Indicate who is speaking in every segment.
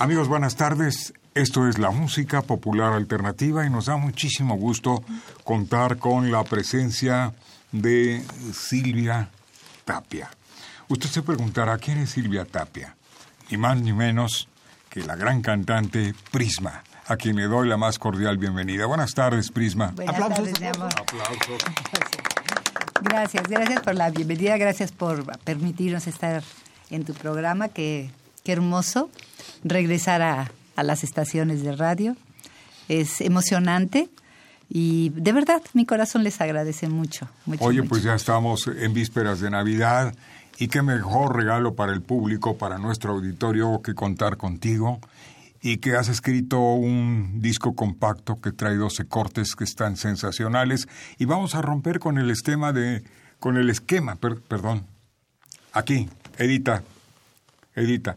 Speaker 1: Amigos, buenas tardes. Esto es la música popular alternativa y nos da muchísimo gusto contar con la presencia de Silvia Tapia. Usted se preguntará, ¿quién es Silvia Tapia? Ni más ni menos que la gran cantante Prisma, a quien le doy la más cordial bienvenida. Buenas tardes, Prisma.
Speaker 2: Buenas Tardes, Gracias, gracias por la bienvenida, gracias por permitirnos estar en tu programa, que qué hermoso regresar a, las estaciones de radio. Es emocionante y de verdad mi corazón les agradece mucho.
Speaker 1: Oye, pues ya estamos en vísperas de Navidad y qué mejor regalo para el público, para nuestro auditorio, que contar contigo y que has escrito un disco compacto que trae 12 cortes que están sensacionales y vamos a romper con el esquema de con el esquema, perdón. Aquí, edita. Edita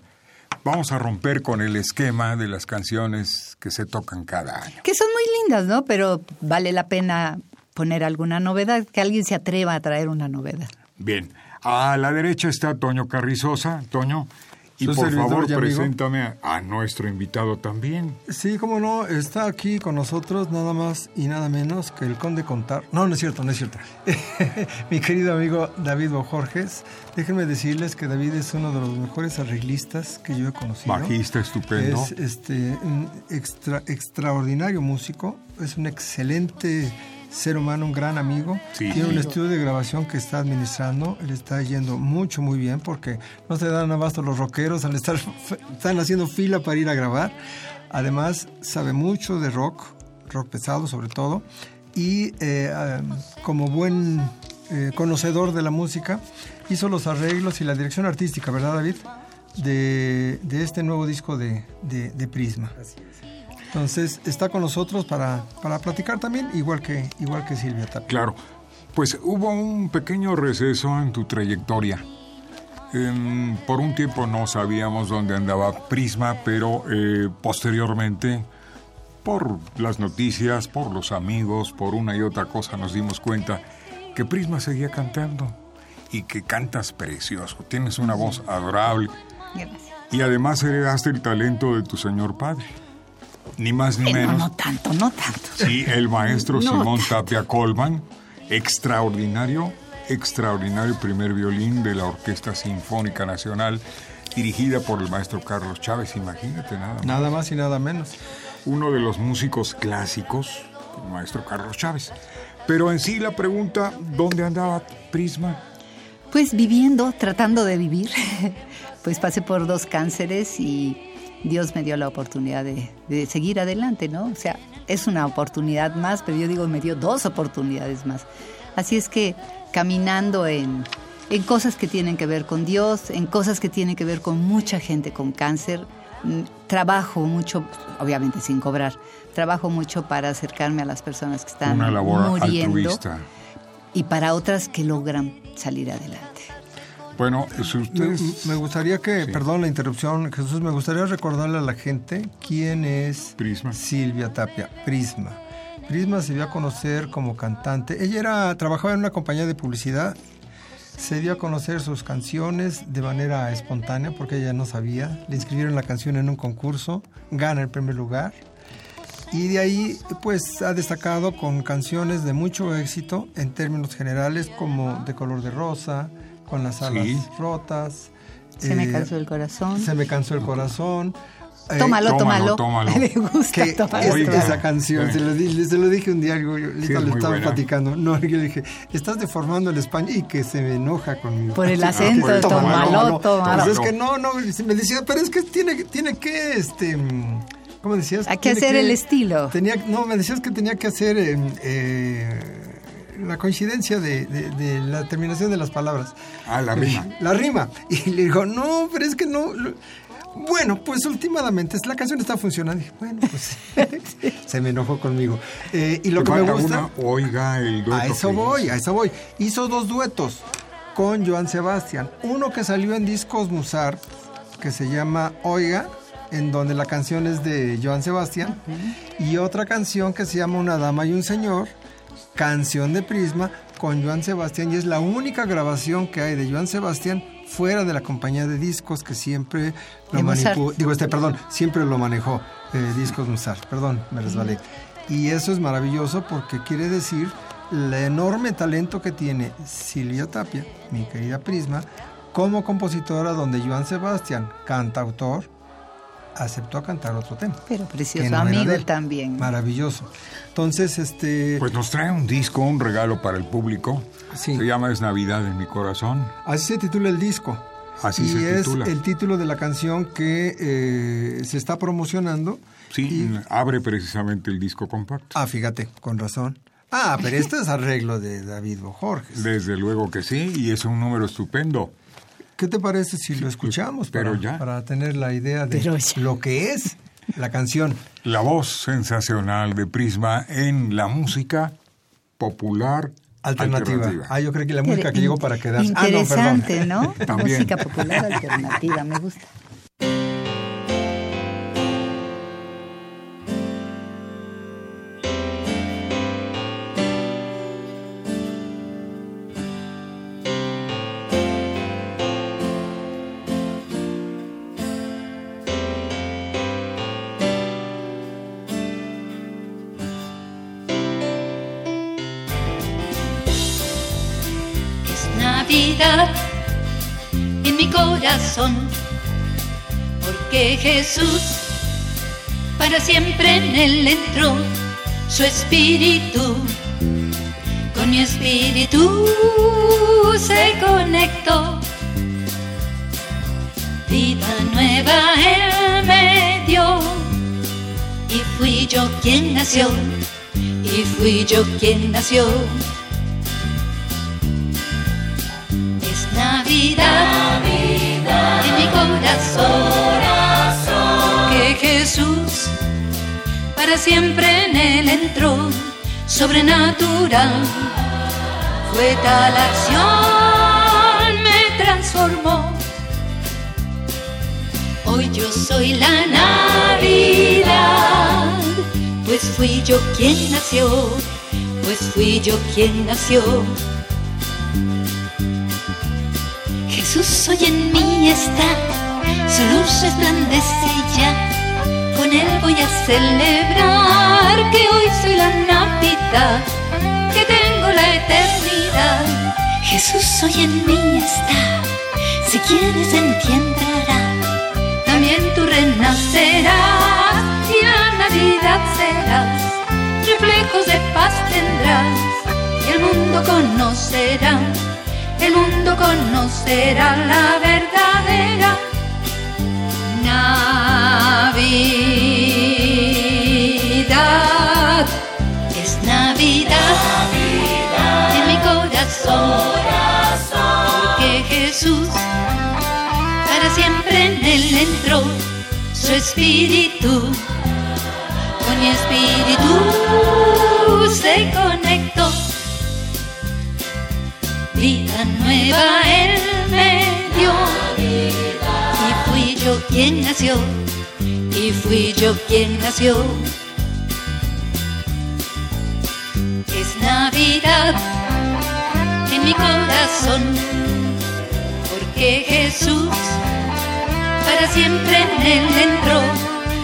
Speaker 1: vamos a romper con el esquema de las canciones que se tocan cada año.
Speaker 2: Que son muy lindas, ¿no? Pero vale la pena poner alguna novedad, que alguien se atreva a traer una novedad.
Speaker 1: Bien, a la derecha está Toño Carrizosa. Toño, y por favor, preséntame a, nuestro invitado también.
Speaker 3: Sí, cómo no, está aquí con nosotros nada más y nada menos que el conde Contar. No, no es cierto, no es cierto. Mi querido amigo David Bojorges. Déjenme decirles que David es uno de los mejores arreglistas que yo he conocido.
Speaker 1: Bajista estupendo.
Speaker 3: Es este, un extra, extraordinario músico, es un excelente ser humano, un gran amigo. Tiene un estudio de grabación que está administrando. Él está yendo mucho, muy bien porque no se dan abasto los rockeros al estar están haciendo fila para ir a grabar. Además, sabe mucho de rock, rock pesado sobre todo. Y eh, como buen eh, conocedor de la música, hizo los arreglos y la dirección artística, ¿verdad, David? De, este nuevo disco de, de Prisma. Así entonces está con nosotros para, para platicar también, igual que, igual que Silvia Tapia.
Speaker 1: Claro, pues hubo un pequeño receso en tu trayectoria. por un tiempo no sabíamos dónde andaba Prisma, pero eh, posteriormente, por las noticias, por los amigos, por una y otra cosa, nos dimos cuenta que Prisma seguía cantando y que cantas precioso. Tienes una voz adorable. Y además heredaste el talento de tu señor padre ni más ni menos.
Speaker 2: No, tanto, no tanto.
Speaker 1: Sí, el maestro Simón Tapia Colman, extraordinario, extraordinario primer violín de la Orquesta Sinfónica Nacional, dirigida por el maestro Carlos Chávez, imagínate nada más.
Speaker 3: Nada más y nada menos.
Speaker 1: Uno de los músicos clásicos, el maestro Carlos Chávez. Pero en sí la pregunta, ¿dónde andaba Prisma?
Speaker 2: Pues viviendo, tratando de vivir. pues pasé por dos cánceres y Dios me dio la oportunidad de, seguir adelante, ¿no? O sea, es una oportunidad más, pero yo digo, me dio dos oportunidades más. Así es que caminando en, en cosas que tienen que ver con Dios, en cosas que tienen que ver con mucha gente con cáncer, mm, trabajo mucho, obviamente sin cobrar, trabajo mucho para acercarme a las personas que están
Speaker 1: Una labor
Speaker 2: muriendo y para otras que logran salir adelante.
Speaker 1: Bueno, si ustedes...
Speaker 3: Me gustaría que, perdón la interrupción, Jesús, me gustaría recordarle a la gente quién es
Speaker 1: Prisma.
Speaker 3: Silvia Tapia, Prisma. Prisma se dio a conocer como cantante. Ella era, trabajaba en una compañía de publicidad. Se dio a conocer sus canciones de manera espontánea porque ella no sabía. Le inscribieron la canción en un concurso, gana el primer lugar. Y de ahí, pues, ha destacado con canciones de mucho éxito en términos generales como De color de rosa, con las alas rotas.
Speaker 2: Se me eh, cansó el corazón.
Speaker 3: Se me cansó el corazón.
Speaker 4: Eh, tómalo, tómalo, tómalo. Le gusta tómalo.
Speaker 3: Esa canción, se, lo dije, se, lo dije, un día, yo, le estaba platicando. No, yo le dije, estás deformando el español y que se me enoja conmigo.
Speaker 4: Por el acento, de tómalo, tómalo.
Speaker 3: Pues es que no, no, me decía, pero es que tiene, tiene que, este... ¿Cómo decías?
Speaker 4: Hay que hacer el estilo.
Speaker 3: Tenía, no, me decías que tenía que hacer em, eh, la coincidencia de, de, la terminación de las palabras.
Speaker 1: Ah, la rima.
Speaker 3: La rima. Y le digo, no, pero es que no... Bueno, pues últimamente la canción está funcionando. bueno, pues se me enojó conmigo. Eh, y lo que me gusta.
Speaker 1: oiga el dueto.
Speaker 3: A eso voy, a eso voy. Hizo dos duetos con Joan Sebastián. Uno que salió en Discos Musar, que se llama Oiga, en donde la canción es de Joan Sebastián. Y otra canción que se llama Una Dama y un Señor, canción de Prisma, con Joan Sebastián. Y es la única grabación que hay de Joan Sebastián fuera de la compañía de discos que siempre lo manejó, digo este, perdón, siempre lo manejó, eh, Discos Mozart, perdón, me resbalé. Y eso es maravilloso porque quiere decir el enorme talento que tiene Silvia Tapia, mi querida Prisma, como compositora donde Joan Sebastián, cantautor, aceptó a cantar otro tema.
Speaker 4: Pero precioso amigo también.
Speaker 3: Maravilloso. Entonces, este...
Speaker 1: Pues nos trae un disco, un regalo para el público. Se llama Es Navidad en mi corazón.
Speaker 3: Así se titula el disco.
Speaker 1: Así se
Speaker 3: es el título de la canción que eh, se está promocionando.
Speaker 1: Sí, abre precisamente el disco compacto.
Speaker 3: Ah, fíjate, con razón. Ah, pero este es arreglo de David Bojorges.
Speaker 1: Desde luego que sí, y es un número estupendo.
Speaker 3: ¿Qué te parece si lo escuchamos para, para tener la idea de lo que es la canción?
Speaker 1: La voz sensacional de Prisma en la música popular
Speaker 3: Alternativa. Ah, yo creo que la música que llegó para quedarse.
Speaker 4: Interesante, ah, no, ¿no? Música popular alternativa, me gusta.
Speaker 2: Porque Jesús para siempre en él entró su espíritu, con mi espíritu se conectó. Vida nueva él me dio y fui yo quien nació, y fui yo quien nació. Jesús para siempre en él entró, sobrenatural, fue tal acción, me transformó. Hoy yo soy la Navidad, pues fui yo quien nació, pues fui yo quien nació. Jesús hoy en mí está, su luz resplandece ya. Él voy a celebrar que hoy soy la Navidad, que tengo la eternidad. Jesús hoy en mí está, si quieres entienderá. También tú renacerás y la Navidad serás. Reflejos de paz tendrás y el mundo conocerá el mundo conocerá la verdadera Navidad. Entró su espíritu. Con mi espíritu se conectó vida nueva él me dio. Y fui yo quien nació, y fui yo quien nació. Es Navidad en mi corazón, porque Jesús para siempre en él entró,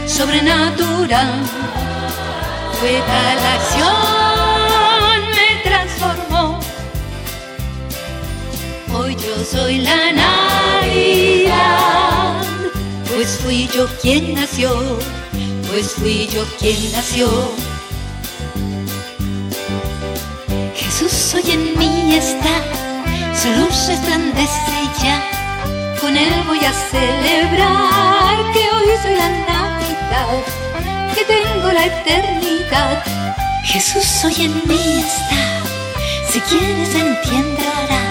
Speaker 2: sobrenatural. Fue tal acción, me transformó Hoy yo soy la Navidad, pues fui yo quien nació, pues fui yo quien nació. Jesús hoy en mí está, su luz resplandece ya. Con él voy a celebrar que hoy soy la Navidad, que tengo la eternidad. Jesús hoy en mí está, si quieres entienderá,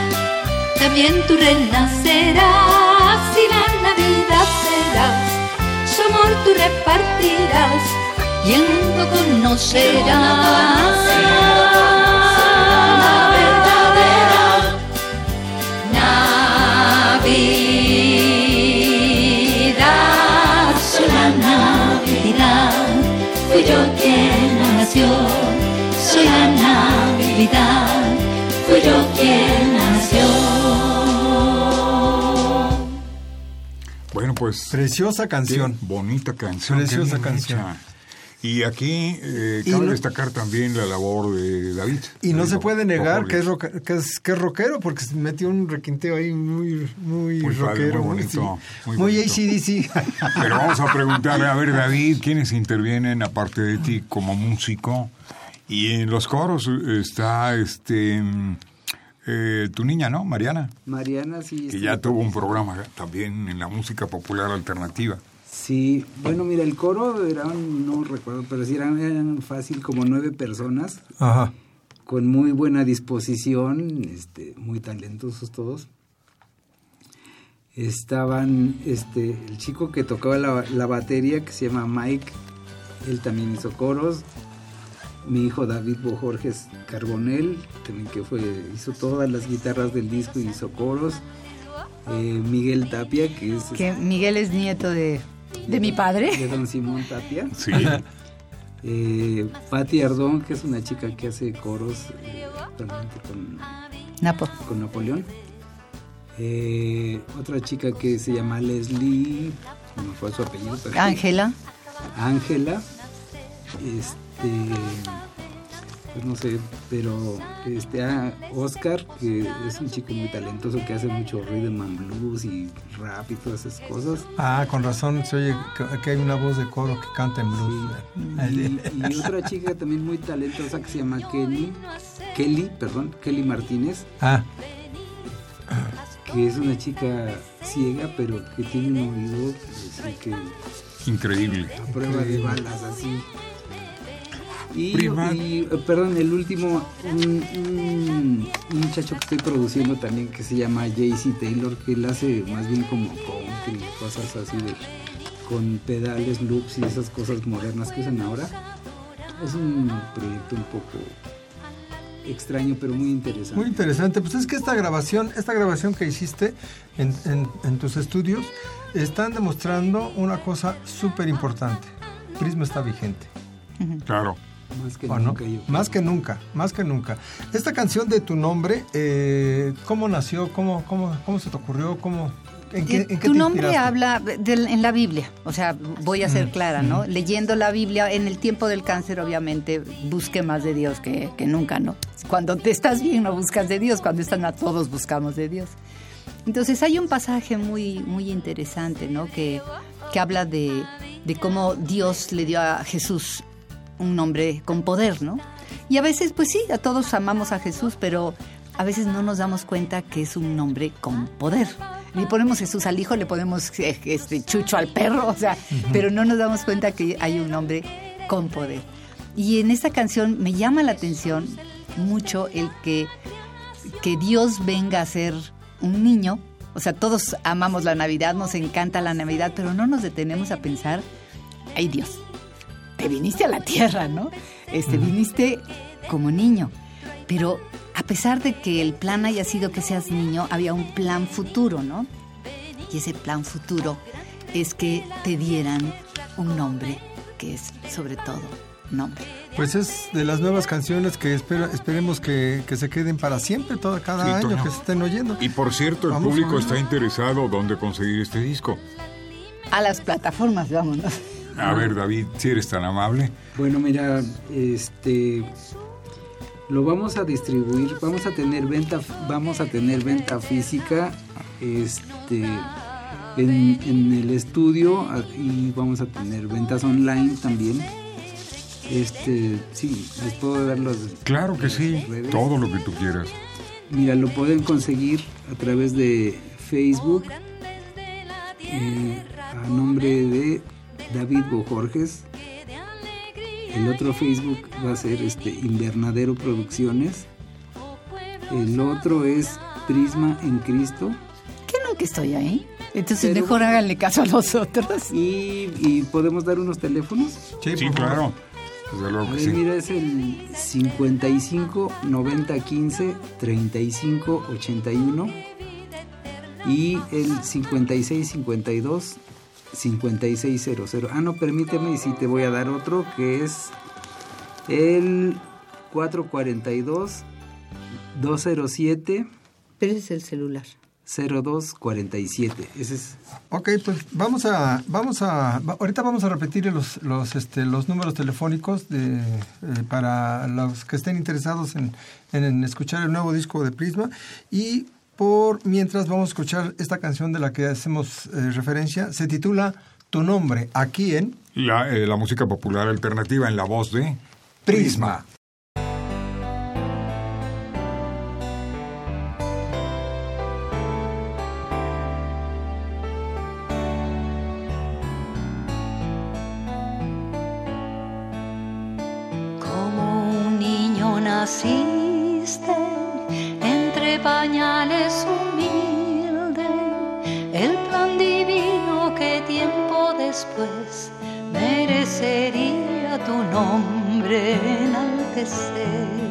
Speaker 2: también tú renacerás y la Navidad serás, su amor tú repartirás y el mundo conocerá. Yo quien nació, soy la Navidad, fui yo quien nació.
Speaker 1: Bueno, pues.
Speaker 3: Preciosa canción.
Speaker 1: bonita canción.
Speaker 3: Preciosa canción.
Speaker 1: Y aquí eh, cabe destacar también la labor de David.
Speaker 3: Y no se puede negar que es, que es, que, es, rockero, porque se metió un requinteo ahí muy, muy, rockero.
Speaker 1: muy bonito.
Speaker 3: Muy, muy ACDC.
Speaker 1: Pero vamos a preguntarle, a ver, David, ¿quiénes intervienen aparte de ti como músico? Y en los coros está este eh, tu niña, ¿no? Mariana.
Speaker 5: Mariana, sí.
Speaker 1: Que ya tuvo un programa también en la música popular alternativa.
Speaker 5: Sí, bueno, mira, el coro eran, no recuerdo, pero sí eran, fácil como nueve personas. Ajá. Con muy buena disposición, este, muy talentosos todos. Estaban, este, el chico que tocaba la, la batería, que se llama Mike, él también hizo coros. Mi hijo David Bojorges Carbonel, también que fue, hizo todas las guitarras del disco y hizo coros. Eh, Miguel Tapia, que es...
Speaker 4: Que Miguel es nieto de de mi padre.
Speaker 5: De don Simón Tapia.
Speaker 1: Sí.
Speaker 5: eh, Patti Ardón, que es una chica que hace coros eh, con,
Speaker 4: Napo.
Speaker 5: con Napoleón. Eh, otra chica que se llama Leslie, no fue su apellido.
Speaker 4: Ángela.
Speaker 5: Ángela. Este pues no sé, pero este a Oscar, que es un chico muy talentoso que hace mucho rhythm and blues y rap y todas esas cosas.
Speaker 3: Ah, con razón, se oye que hay una voz de coro que canta en blues.
Speaker 5: Y, otra chica también muy talentosa que se llama Kelly, Kelly, perdón, Kelly Martínez.
Speaker 3: Ah.
Speaker 5: Que es una chica ciega, pero que tiene un oído así que...
Speaker 1: Increíble.
Speaker 5: A prueba de balas, así. Y, perdón, el último, un, muchacho que estoy produciendo también que se llama JC Taylor, que él hace más bien como country, cosas así de con pedales, loops y esas cosas modernas que usan ahora. Es un proyecto un poco extraño pero muy interesante.
Speaker 3: Muy interesante, pues es que esta grabación, esta grabación que hiciste en, en tus estudios, están demostrando una cosa súper importante. Prisma está vigente.
Speaker 1: Claro.
Speaker 5: Más que nunca.
Speaker 3: Más que nunca, más que nunca. Esta canción de tu nombre, eh, ¿cómo nació? ¿Cómo, cómo, ¿Cómo se te ocurrió? ¿Cómo,
Speaker 4: ¿En qué, en tu nombre habla en la Biblia, o sea, voy a ser clara, ¿no? Leyendo la Biblia, en el tiempo del cáncer, obviamente, busque más de Dios que, que, nunca, ¿no? Cuando te estás bien, no buscas de Dios, cuando están a todos, buscamos de Dios. Entonces, hay un pasaje muy, muy interesante, ¿no? Que, que habla de, de cómo Dios le dio a Jesús un nombre con poder, ¿no? Y a veces, pues sí, a todos amamos a Jesús, pero a veces no nos damos cuenta que es un nombre con poder. Le ponemos Jesús al hijo, le ponemos eh, este, Chucho al perro, o sea, pero no nos damos cuenta que hay un nombre con poder. Y en esta canción me llama la atención mucho el que, que Dios venga a ser un niño. O sea, todos amamos la Navidad, nos encanta la Navidad, pero no nos detenemos a pensar, ay Dios, te viniste a la tierra, ¿no? Este, viniste como niño. Pero a pesar de que el plan haya sido que seas niño, había un plan futuro, ¿no? Y ese plan futuro es que te dieran un nombre que es sobre todo nombre.
Speaker 3: Pues es de las nuevas canciones que esperemos que, se queden para siempre, todo, cada año que se estén oyendo.
Speaker 1: Y por cierto, el público está interesado dónde conseguir este disco.
Speaker 4: A las plataformas, vámonos.
Speaker 1: A ver, David, si eres tan amable.
Speaker 5: Bueno, mira, este lo vamos a distribuir, vamos a tener venta, vamos a tener venta física, este en, el estudio y vamos a tener ventas online también. Este, sí, les puedo dar los.
Speaker 1: Claro que sí, todo lo que tú quieras.
Speaker 5: Mira, lo pueden conseguir a través de Facebook eh, a nombre de David Bojorges. El otro Facebook va a ser este Invernadero Producciones. El otro es Prisma en Cristo.
Speaker 6: ¿Qué no que estoy ahí? Entonces mejor háganle caso a nosotros.
Speaker 5: Y, y podemos dar unos teléfonos.
Speaker 1: Sí, claro.
Speaker 5: Mira, es el 55 90 15 35 81 y el 56 52 5600. Ah, no, permíteme, y si te voy a dar otro que es el 442 207.
Speaker 6: Pero ese es el celular.
Speaker 5: 0247. Ese es.
Speaker 2: Ok, pues vamos a, vamos a, ahorita vamos a repetir los, los, este, los números telefónicos de, eh, para los que estén interesados en, en, escuchar el nuevo disco de Prisma y por mientras vamos a escuchar esta canción de la que hacemos eh, referencia. Se titula Tu nombre aquí en
Speaker 1: la, eh, la música popular alternativa en la voz de
Speaker 2: Prisma. pañales humilde, el plan divino que tiempo después merecería tu nombre enaltecer.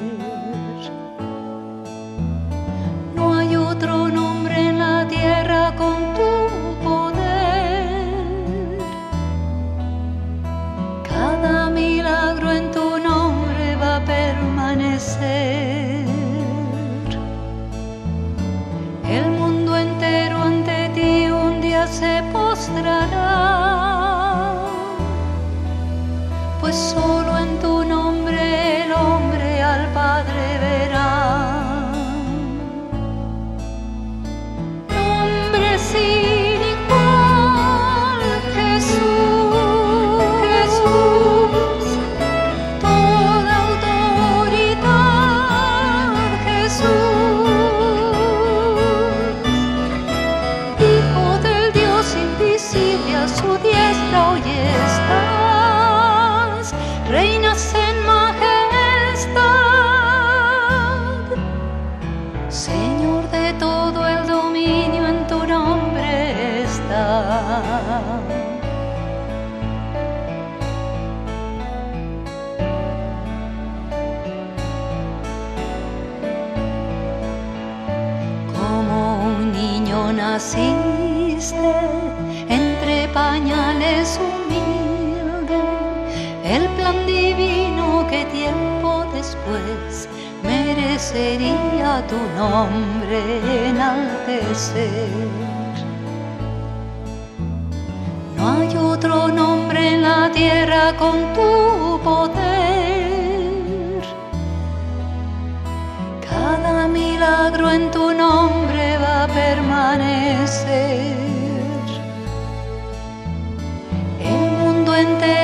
Speaker 2: tu nombre enaltecer. No hay otro nombre en la tierra con tu poder. Cada milagro en tu nombre va a permanecer. El mundo entero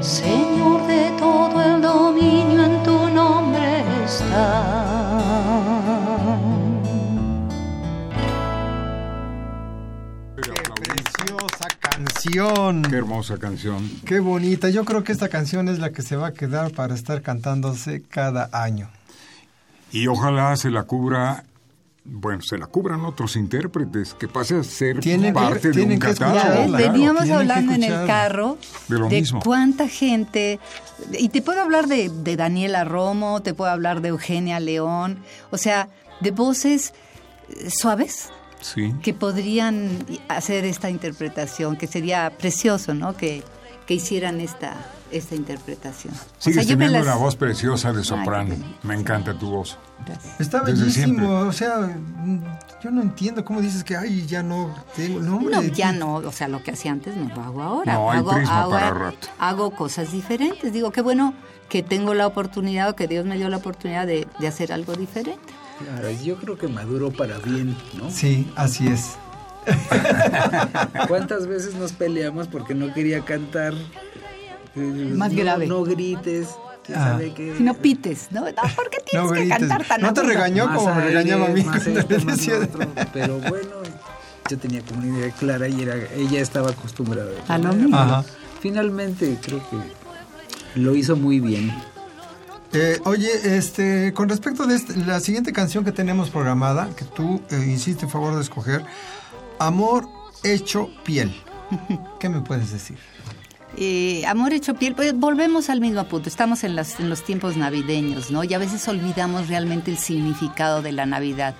Speaker 7: Señor de todo el dominio en tu nombre está.
Speaker 2: Preciosa canción.
Speaker 1: Qué hermosa canción.
Speaker 2: Qué bonita. Yo creo que esta canción es la que se va a quedar para estar cantándose cada año.
Speaker 1: Y ojalá se la cubra bueno, se la cubran otros intérpretes, que pase a ser parte de un catálogo.
Speaker 4: Veníamos hablando en el carro de, cuánta gente, y te puedo hablar de, de, Daniela Romo, te puedo hablar de Eugenia León, o sea, de voces eh, suaves.
Speaker 1: Sí.
Speaker 4: que podrían hacer esta interpretación, que sería precioso, ¿no? Que, que hicieran esta, esta interpretación.
Speaker 1: Sigues teniendo una voz preciosa de soprano. me encanta tu voz.
Speaker 3: Está bellísimo, o sea, yo no entiendo cómo dices que ay, ya no tengo nombre.
Speaker 4: No, ya no, o sea, lo que hacía antes no lo hago ahora.
Speaker 1: No, hay
Speaker 4: hago,
Speaker 1: hago, para rato.
Speaker 4: hago cosas diferentes. Digo, qué bueno que tengo la oportunidad o que Dios me dio la oportunidad de, de hacer algo diferente.
Speaker 5: Claro, yo creo que maduro para bien, ¿no?
Speaker 3: Sí, así es.
Speaker 5: ¿Cuántas veces nos peleamos porque no quería cantar
Speaker 4: más grave.
Speaker 5: No grites. Ah. Que...
Speaker 4: Si no pites, ¿no? ¿Por qué tienes que cantar tan
Speaker 3: No te regañó como me regañaba a mí
Speaker 5: Pero bueno, yo tenía como una idea clara y era, ella estaba acostumbrada.
Speaker 4: A lo mismo.
Speaker 5: Finalmente creo que lo hizo muy bien.
Speaker 3: Eh, oye, este, con respecto de este, la siguiente canción que tenemos programada, que tú eh, hiciste favor de escoger, Amor hecho piel. ¿Qué me puedes decir?
Speaker 4: Eh, amor hecho piel, pues volvemos al mismo punto, estamos en, en, los tiempos navideños, ¿no? Y a veces olvidamos realmente el significado de la Navidad.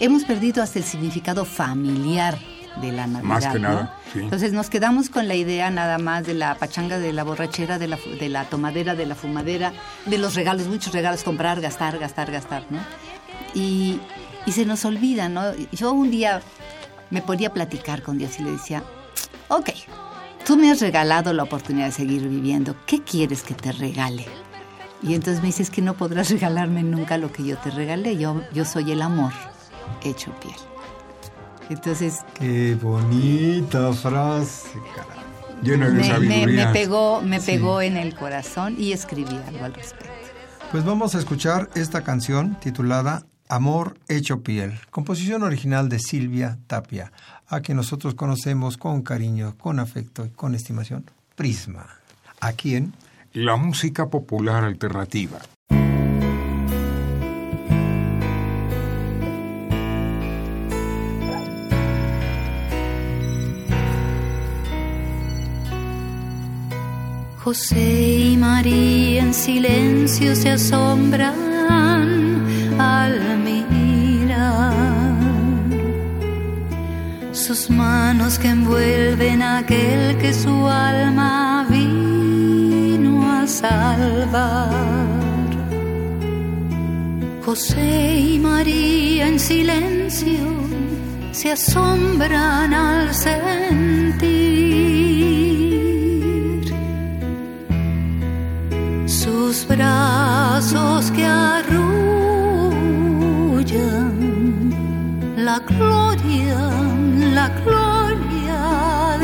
Speaker 4: hemos perdido hasta el significado familiar de la Navidad.
Speaker 1: Más que
Speaker 4: nada. Entonces nos quedamos con la idea nada más de la pachanga, de la borrachera, de la, de la tomadera, de la fumadera, de los regalos, muchos regalos, comprar, gastar, gastar, gastar, ¿no? Y, y se nos olvida, ¿no? Yo un día me podía platicar con Dios y le decía, ok, tú me has regalado la oportunidad de seguir viviendo, ¿qué quieres que te regale? Y entonces me dices que no podrás regalarme nunca lo que yo te regalé, yo, yo soy el amor hecho piel. Entonces...
Speaker 3: Qué bonita frase,
Speaker 4: Llena de me, me, pegó, me pegó en el corazón y escribí algo al respecto.
Speaker 3: Pues vamos a escuchar esta canción titulada Amor hecho piel, composición original de Silvia Tapia a quien nosotros conocemos con cariño, con afecto y con estimación, Prisma. ¿A quién?
Speaker 1: La música popular alternativa.
Speaker 2: José y María en silencio se asombran sus manos que envuelven a aquel que su alma vino a salvar. José y María en silencio se asombran al sentir sus brazos que arrullan la gloria la gloria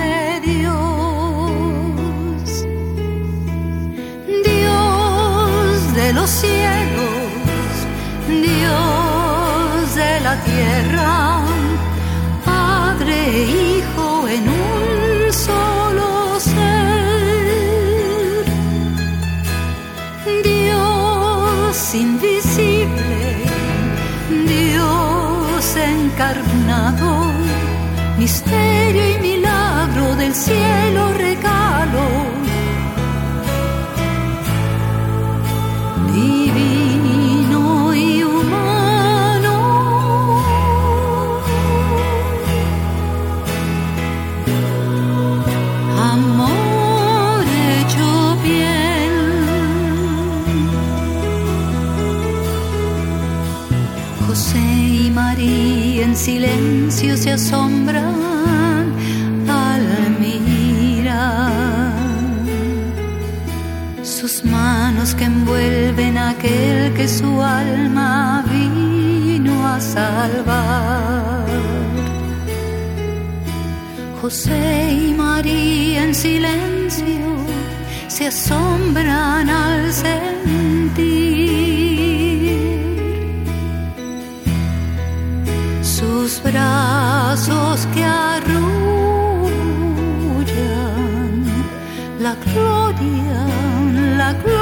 Speaker 2: de Dios. Dios de los cielos, Dios de la tierra, misterio y milagro del cielo regalo. Divino y humano. Amor hecho bien. José y María en silencio se asombran que envuelven aquel que su alma vino a salvar. José y María en silencio se asombran al sentir sus brazos que arrullan la gloria, la gloria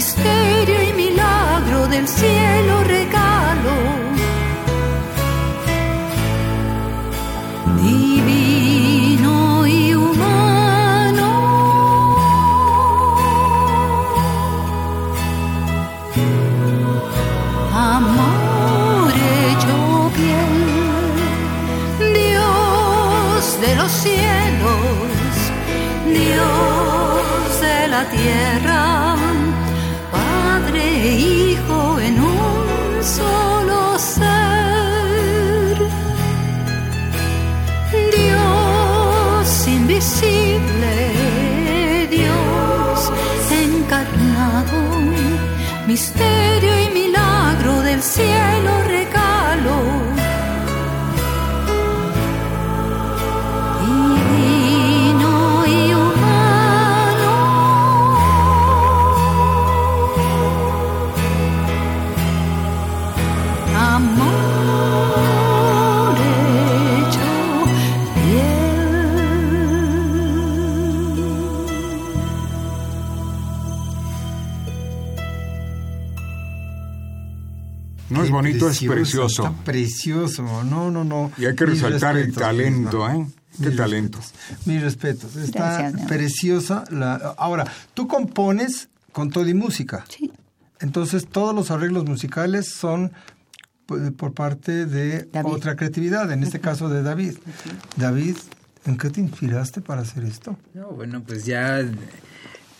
Speaker 8: misterio y milagro del cielo regalo. Divino y humano. Amor hecho piel, Dios de los cielos, Dios de la tierra, un
Speaker 1: Bonito, es precioso.
Speaker 3: Está precioso. No, no, no.
Speaker 1: Y hay que
Speaker 3: Mis
Speaker 1: resaltar el talento. ¿eh? Qué
Speaker 3: Mis
Speaker 1: talento.
Speaker 3: respetos. Mis respetos. Está
Speaker 2: Gracias,
Speaker 3: preciosa. La... Ahora, tú compones con todo y música.
Speaker 2: Sí.
Speaker 3: Entonces, todos los arreglos musicales son pues, por parte de
Speaker 2: David.
Speaker 3: otra creatividad, en este caso de David. David, ¿en qué te inspiraste para hacer esto?
Speaker 5: No, bueno, pues ya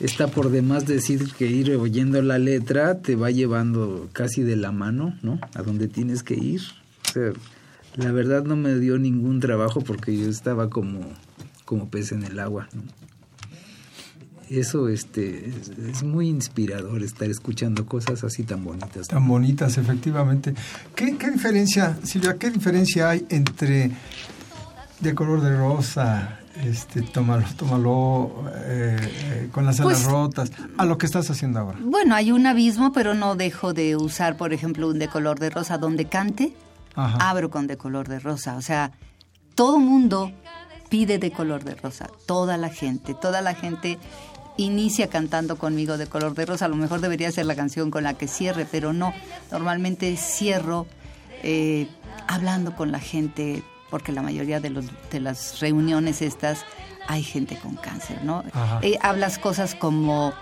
Speaker 5: está por demás decir que ir oyendo la letra te va llevando casi de la mano, ¿no? A donde tienes que ir. La verdad no me dio ningún trabajo porque yo estaba como, como pez en el agua, ¿no? Eso este, es, es muy inspirador estar escuchando cosas así tan bonitas.
Speaker 3: Tan bonitas, efectivamente. ¿Qué, qué diferencia, Silvia, qué diferencia hay entre de color de rosa, este, tómalo, tómalo eh, eh, con las alas
Speaker 2: Pues-
Speaker 3: rotas, a lo que estás haciendo ahora?
Speaker 2: Bueno, hay un abismo, pero no dejo de usar, por ejemplo, un de color de rosa donde cante.
Speaker 3: Ajá.
Speaker 2: Abro con de color de rosa. O sea, todo mundo pide de color de rosa. Toda la gente, toda la gente inicia cantando conmigo de color de rosa. A lo mejor debería ser la canción con la que cierre, pero no. Normalmente cierro eh, hablando con la gente, porque la mayoría de, los, de las reuniones estas hay gente con cáncer, ¿no? Eh, hablas cosas como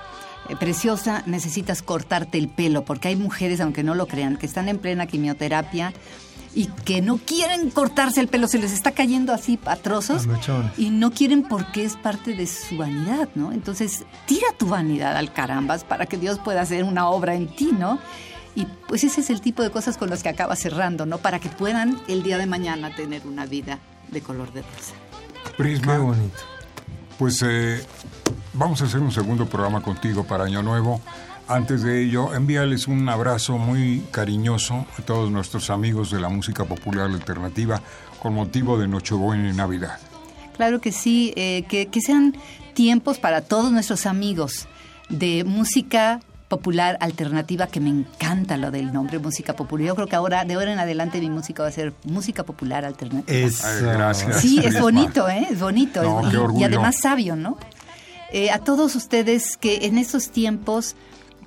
Speaker 2: eh, preciosa, necesitas cortarte el pelo, porque hay mujeres, aunque no lo crean, que están en plena quimioterapia y que no quieren cortarse el pelo, se les está cayendo así a trozos y no quieren porque es parte de su vanidad, ¿no? Entonces, tira tu vanidad al carambas para que Dios pueda hacer una obra en ti, ¿no? Y pues ese es el tipo de cosas con las que acaba cerrando, ¿no? Para que puedan el día de mañana tener una vida de color de rosa.
Speaker 1: Prisma,
Speaker 3: Qué bonito.
Speaker 1: pues eh, vamos a hacer un segundo programa contigo para Año Nuevo. Antes de ello, envíales un abrazo muy cariñoso a todos nuestros amigos de la música popular alternativa con motivo de Nochebuena y Navidad.
Speaker 2: Claro que sí, eh, que, que sean tiempos para todos nuestros amigos de música popular alternativa, que me encanta lo del nombre música popular. Yo creo que ahora, de ahora en adelante, mi música va a ser música popular alternativa.
Speaker 1: Ay, gracias.
Speaker 2: Sí, es bonito, ¿eh? Es bonito.
Speaker 1: No,
Speaker 2: es- y- y, además sabio, ¿no? Eh, a todos ustedes que en estos tiempos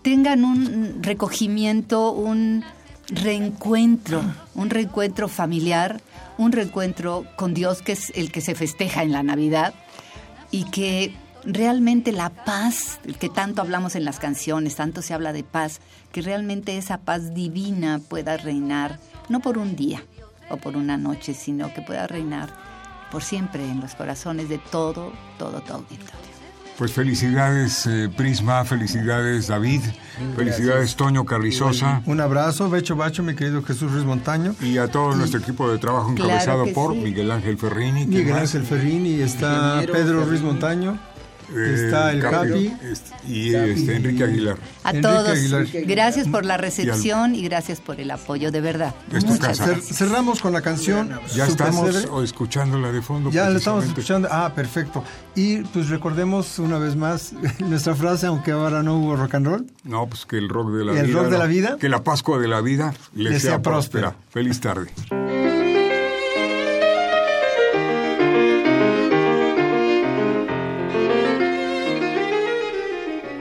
Speaker 2: tengan un recogimiento, un reencuentro, un reencuentro familiar, un reencuentro con Dios, que es el que se festeja en la Navidad, y que realmente la paz, que tanto hablamos en las canciones, tanto se habla de paz, que realmente esa paz divina pueda reinar, no por un día o por una noche, sino que pueda reinar por siempre en los corazones de todo, todo tu auditorio.
Speaker 1: Pues felicidades eh, Prisma, felicidades David, felicidades Toño Carrizosa
Speaker 3: Un abrazo, Becho Bacho, mi querido Jesús Ruiz Montaño.
Speaker 1: y a todo nuestro equipo de trabajo encabezado por
Speaker 2: sí.
Speaker 1: Miguel Ángel Ferrini. ¿quién
Speaker 3: Miguel? Ángel Ferrini, está
Speaker 5: Ingeniero
Speaker 3: Pedro Ruiz. Montaño. Está el Capi,
Speaker 1: y este, Enrique Aguilar.
Speaker 4: A todos, gracias por la recepción y, gracias por el apoyo, de verdad.
Speaker 3: cerramos con la canción.
Speaker 1: Ya estamos escuchándola de fondo.
Speaker 3: Ya la estamos escuchando. Ah, perfecto. Y pues recordemos una vez más nuestra frase, aunque ahora no hubo rock and roll.
Speaker 1: No, pues que el rock de la
Speaker 3: vida.
Speaker 1: El
Speaker 3: rock de la vida.
Speaker 1: Que la Pascua de la vida le, sea, próspera. Feliz tarde.